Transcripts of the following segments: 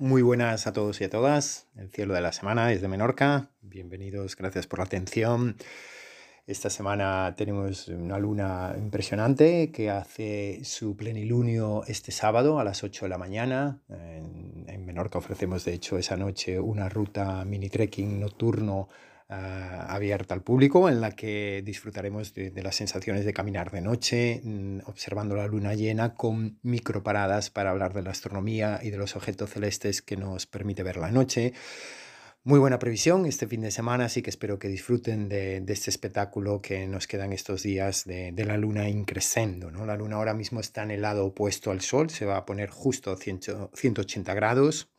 Muy buenas a todos y a todas. El cielo de la semana desde Menorca. Bienvenidos, gracias por la atención. Esta semana tenemos una luna impresionante que hace su plenilunio este sábado a las 8 de la mañana. En, en Menorca ofrecemos de hecho esa noche una ruta mini trekking nocturno Ah, abierta al público en la que disfrutaremos de, las sensaciones de caminar de noche, mm, observando la luna llena con microparadas para hablar de la astronomía y de los objetos celestes que nos permite ver la noche. Muy buena previsión este fin de semana, así que espero que disfruten de, este espectáculo que nos quedan estos días de, la luna increscendo. ¿no? La luna ahora mismo está en el lado opuesto al sol, se va a poner justo a 180 grados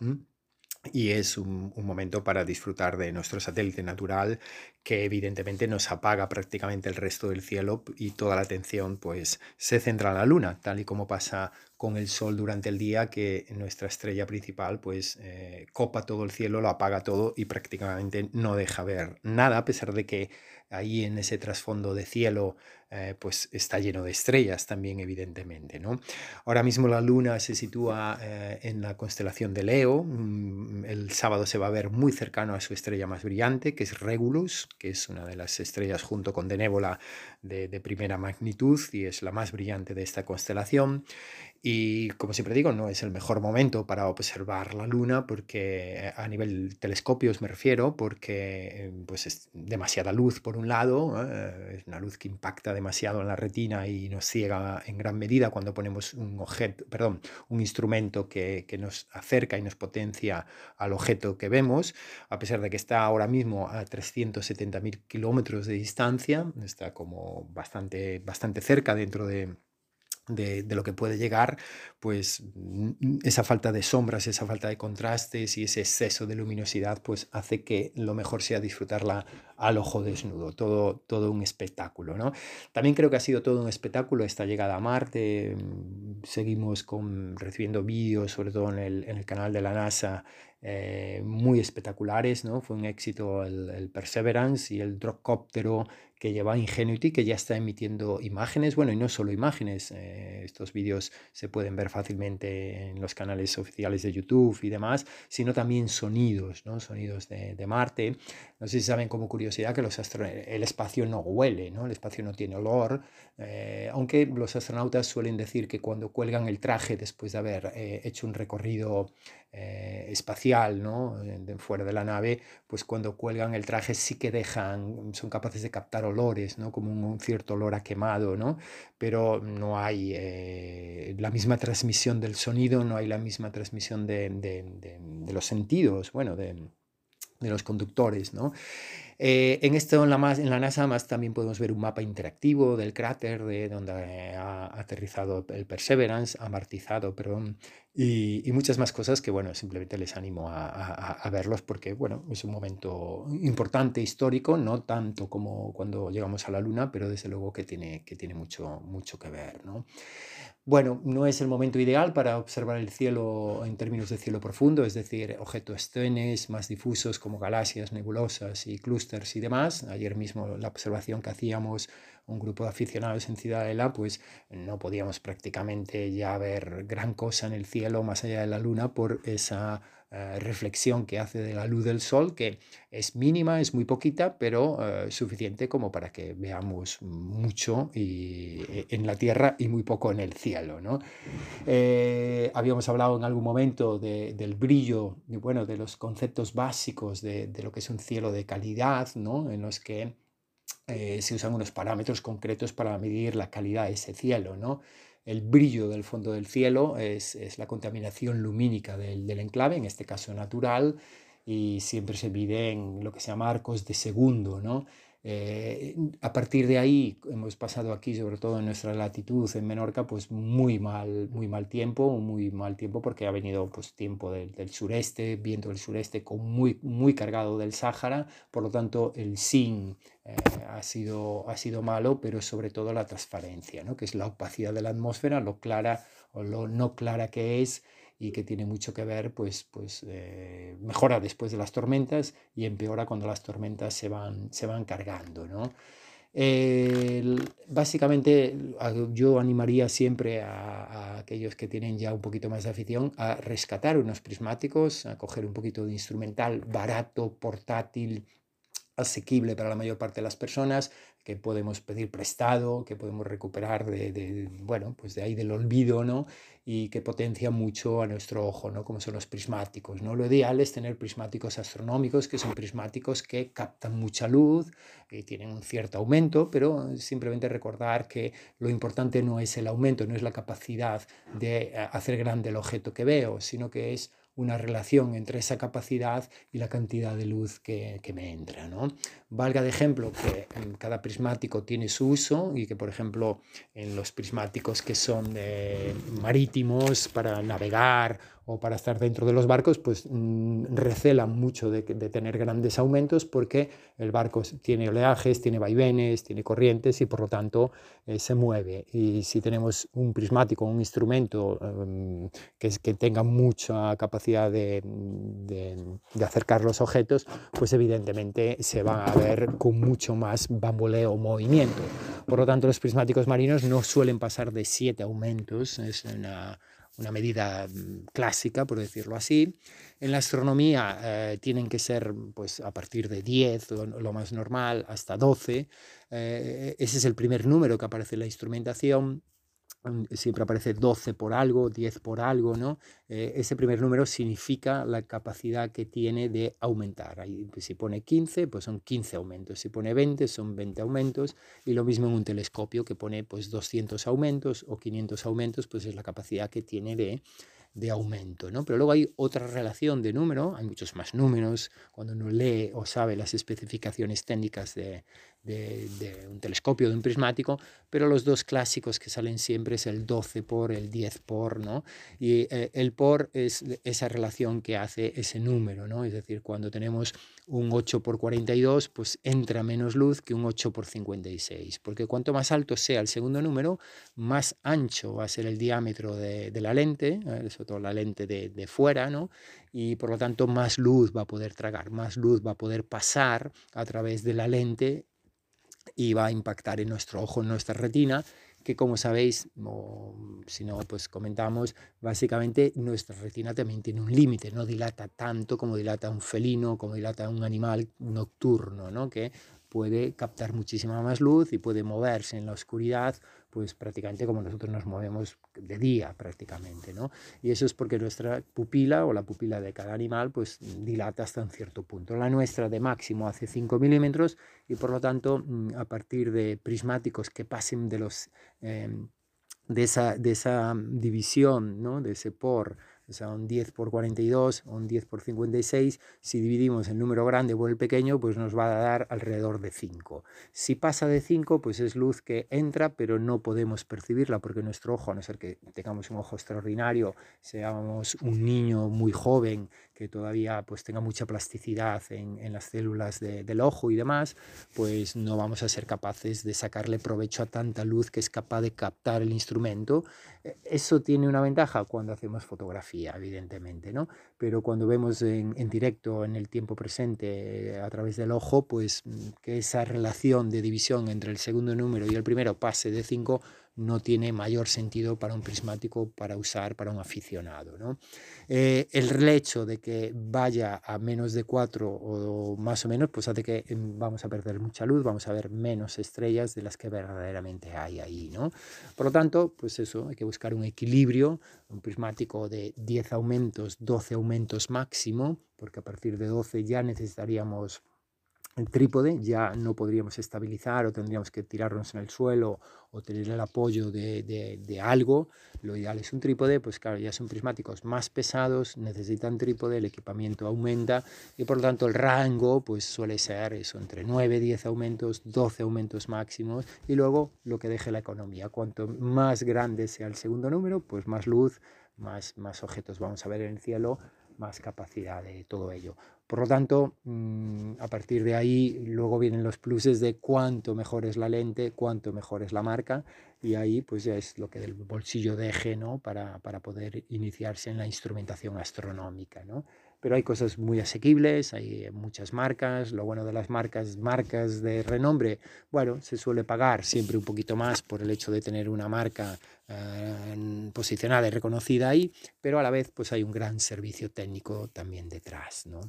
y es un, momento para disfrutar de nuestro satélite natural que evidentemente nos apaga prácticamente el resto del cielo y toda la atención pues se centra en la luna, tal y como pasa con el sol durante el día que nuestra estrella principal pues eh, copa todo el cielo, lo apaga todo y prácticamente no deja ver nada a pesar de que ahí en ese trasfondo de cielo eh, pues está lleno de estrellas también evidentemente. ¿no? Ahora mismo la luna se sitúa eh, en la constelación de Leo, mm, el sábado se va a ver muy cercano a su estrella más brillante que es Regulus, que es una de las estrellas junto con Denébola de, de primera magnitud y es la más brillante de esta constelación. Y como siempre digo, no es el mejor momento para observar la luna porque eh, a nivel telescopios me refiero, porque pues es demasiada luz por un lado, es una luz que impacta demasiado en la retina y nos ciega en gran medida cuando ponemos un objeto, perdón, un instrumento que, que nos acerca y nos potencia al objeto que vemos, a pesar de que está ahora mismo a 370.000 kilómetros de distancia, está como bastante, bastante cerca dentro de de, lo que puede llegar, pues esa falta de sombras, esa falta de contrastes y ese exceso de luminosidad, pues hace que lo mejor sea disfrutarla al ojo desnudo, todo, todo un espectáculo. ¿no? También creo que ha sido todo un espectáculo esta llegada a Marte, mm, seguimos con, recibiendo vídeos, sobre todo en el, canal de la NASA, eh, muy espectaculares, ¿no? Fue un éxito el, el Perseverance y el Dropcóptero que lleva Ingenuity, que ya está emitiendo imágenes, bueno, y no solo imágenes, eh, estos vídeos se pueden ver fácilmente en los canales oficiales de YouTube y demás, sino también sonidos, ¿no? Sonidos de, Marte. No sé si saben como curiosidad que los el espacio no huele, ¿no? El espacio no tiene olor, eh, aunque los astronautas suelen decir que cuando cuelgan el traje después de haber eh, hecho un recorrido espacial, ¿no? Fuera de la nave, pues cuando cuelgan el traje sí que dejan, son capaces de captar olores, ¿no? como un, cierto olor a quemado, ¿no? pero no hay eh, la misma transmisión del sonido, no hay la misma transmisión de, los sentidos, bueno, de, los conductores. ¿no? Eh, en esto, en la, en la NASA, más también podemos ver un mapa interactivo del cráter de donde ha aterrizado el Perseverance, amortizado, perdón, y, muchas más cosas que, bueno, simplemente les animo a, a, verlos porque, bueno, es un momento importante, histórico, no tanto como cuando llegamos a la Luna, pero desde luego que tiene, que tiene mucho, mucho que ver, ¿no? Bueno, no es el momento ideal para observar el cielo en términos de cielo profundo, es decir, objetos tenes más difusos como galaxias, nebulosas y clústeres y demás. Ayer mismo la observación que hacíamos un grupo de aficionados en Ciudadela, pues no podíamos prácticamente ya ver gran cosa en el cielo más allá de la luna por esa eh, reflexión que hace de la luz del sol, que es mínima, es muy poquita, pero eh, suficiente como para que veamos mucho y, eh, en la Tierra y muy poco en el cielo. ¿no? habíamos hablado en algún momento de, del brillo, y, bueno, de los conceptos básicos de, de, lo que es un cielo de calidad, ¿no? en los que se usan unos parámetros concretos para medir la calidad de ese cielo. ¿no? El brillo del fondo del cielo, es, la contaminación lumínica del, del, enclave, en este caso natural, y siempre se mide en lo que se llama arcos de segundo, ¿no? Eh, a partir de ahí hemos pasado aquí, sobre todo en nuestra latitud en Menorca, pues muy mal, muy mal tiempo, muy mal tiempo porque ha venido pues tiempo del, sureste, viento del sureste con muy, muy cargado del Sáhara, por lo tanto el SIN eh, ha, sido, ha sido malo, pero sobre todo la transparencia, ¿no? que es la opacidad de la atmósfera, lo clara o lo no clara que es y que tiene mucho que ver, pues, pues eh, mejora después de las tormentas y empeora cuando las tormentas se van, se van cargando, ¿no? básicamente yo animaría siempre a, aquellos que tienen ya un poquito más de afición a rescatar unos prismáticos, a coger un poquito de instrumental barato, portátil, asequible para la mayor parte de las personas, que podemos pedir prestado, que podemos recuperar de, bueno, pues de ahí del olvido, ¿no? Y que potencia mucho a nuestro ojo, ¿no? Como son los prismáticos, ¿no? Lo ideal es tener prismáticos astronómicos, que son prismáticos que captan mucha luz, que tienen un cierto aumento, pero simplemente recordar que lo importante no es el aumento, no es la capacidad de eh, hacer grande el objeto que veo, sino que es una relación entre esa capacidad y la cantidad de luz que, que me entra. ¿no? Valga de ejemplo que cada prismático tiene su uso y que, por ejemplo, en los prismáticos que son marítimos para navegar o para estar dentro de los barcos, pues mm, recelan mucho de, tener grandes aumentos porque el barco tiene oleajes, tiene vaivenes, tiene corrientes y por lo tanto eh, se mueve. Y si tenemos un prismático, un instrumento em, que, que, tenga mucha capacidad de, de, acercar los objetos, pues evidentemente se va a ver con mucho más bamboleo movimiento. Por lo tanto, los prismáticos marinos no suelen pasar de siete aumentos, es una una medida mm, clásica, por decirlo así. En la astronomía eh, tienen que ser pues, a partir de 10, lo, más normal, hasta 12. Eh, ese es el primer número que aparece en la instrumentación siempre aparece 12 por algo, 10 por algo, ¿no? Eh, ese primer número significa la capacidad que tiene de aumentar. Ahí, pues, si pone 15, pues son 15 aumentos. Si pone 20, son 20 aumentos. Y lo mismo en un telescopio que pone pues 200 aumentos o 500 aumentos, pues es la capacidad que tiene de de aumento, ¿no? Pero luego hay otra relación de número, hay muchos más números, cuando uno lee o sabe las especificaciones técnicas de, de, un telescopio, de un prismático, pero los dos clásicos que salen siempre es el 12 por, el 10 por, ¿no? Y eh, el por es esa relación que hace ese número, ¿no? Es decir, cuando tenemos un 8 por 42, pues entra menos luz que un 8 por 56, porque cuanto más alto sea el segundo número, más ancho va a ser el diámetro de, la lente, ¿eh? sobre todo la lente de, de fuera, ¿no? y por lo tanto más luz va a poder tragar, más luz va a poder pasar a través de la lente y va a impactar en nuestro ojo, en nuestra retina, que como sabéis, o si no, pues comentamos, básicamente nuestra retina también tiene un límite, no dilata tanto como dilata un felino, como dilata un animal nocturno, ¿no? que puede captar muchísima más luz y puede moverse en la oscuridad pues prácticamente como nosotros nos movemos de día prácticamente, ¿no? Y eso es porque nuestra pupila o la pupila de cada animal pues dilata hasta un cierto punto. La nuestra de máximo hace 5 milímetros y por lo tanto mm, a partir de prismáticos que pasen de los... Em, de esa, de esa división, ¿no? de ese por o sea, un 10 por 42 o un 10 por 56, si dividimos el número grande por el pequeño, pues nos va a dar alrededor de 5. Si pasa de 5, pues es luz que entra, pero no podemos percibirla porque nuestro ojo, a no ser que tengamos un ojo extraordinario, seamos un niño muy joven que todavía pues tenga mucha plasticidad en, en las células del ojo y demás, pues no vamos a ser capaces de sacarle provecho a tanta luz que es capaz de captar el instrumento. E, eso tiene una ventaja cuando hacemos fotografía, evidentemente, ¿no? Pero cuando vemos en, en directo, en el tiempo presente, a través del ojo, pues que esa relación de división entre el segundo número y el primero pase de 5, no tiene mayor sentido para un prismático para usar para un aficionado. ¿no? Eh, el hecho de que vaya a menos de 4 o más o menos, pues hace que em, vamos a perder mucha luz, vamos a ver menos estrellas de las que verdaderamente hay ahí. ¿no? Por lo tanto, pues eso, hay que buscar un equilibrio, un prismático de 10 aumentos, 12 aumentos máximo, porque a partir de 12 ya necesitaríamos el trípode, ya no podríamos estabilizar o tendríamos que tirarnos en el suelo o tener el apoyo de, de, algo. Lo ideal es un trípode, pues claro, ya son prismáticos más pesados, necesitan trípode, el equipamiento aumenta y por lo tanto el rango pues suele ser eso, entre 9, 10 aumentos, 12 aumentos máximos y luego lo que deje la economía. Cuanto más grande sea el segundo número, pues más luz, más, más objetos vamos a ver en el cielo, más capacidad de todo ello. Por lo tanto, mm, a partir de ahí, luego vienen los pluses de cuánto mejor es la lente, cuánto mejor es la marca, y ahí pues ya es lo que del bolsillo deje, ¿no? Para, para poder iniciarse en la instrumentación astronómica, ¿no? Pero hay cosas muy asequibles, hay muchas marcas, lo bueno de las marcas, marcas de renombre, bueno, se suele pagar siempre un poquito más por el hecho de tener una marca eh, posicionada y reconocida ahí, pero a la vez pues hay un gran servicio técnico también detrás, ¿no?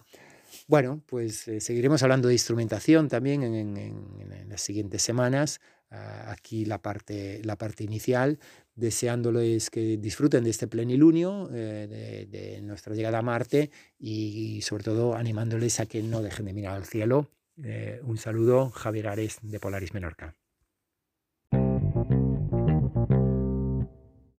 Bueno, pues eh, seguiremos hablando de instrumentación también en, las siguientes semanas. Ah, aquí la parte, la parte inicial, deseándoles que disfruten de este plenilunio, eh, de, nuestra llegada a Marte y, sobre todo animándoles a que no dejen de mirar al cielo. Eh, un saludo, Javier Ares de Polaris Menorca.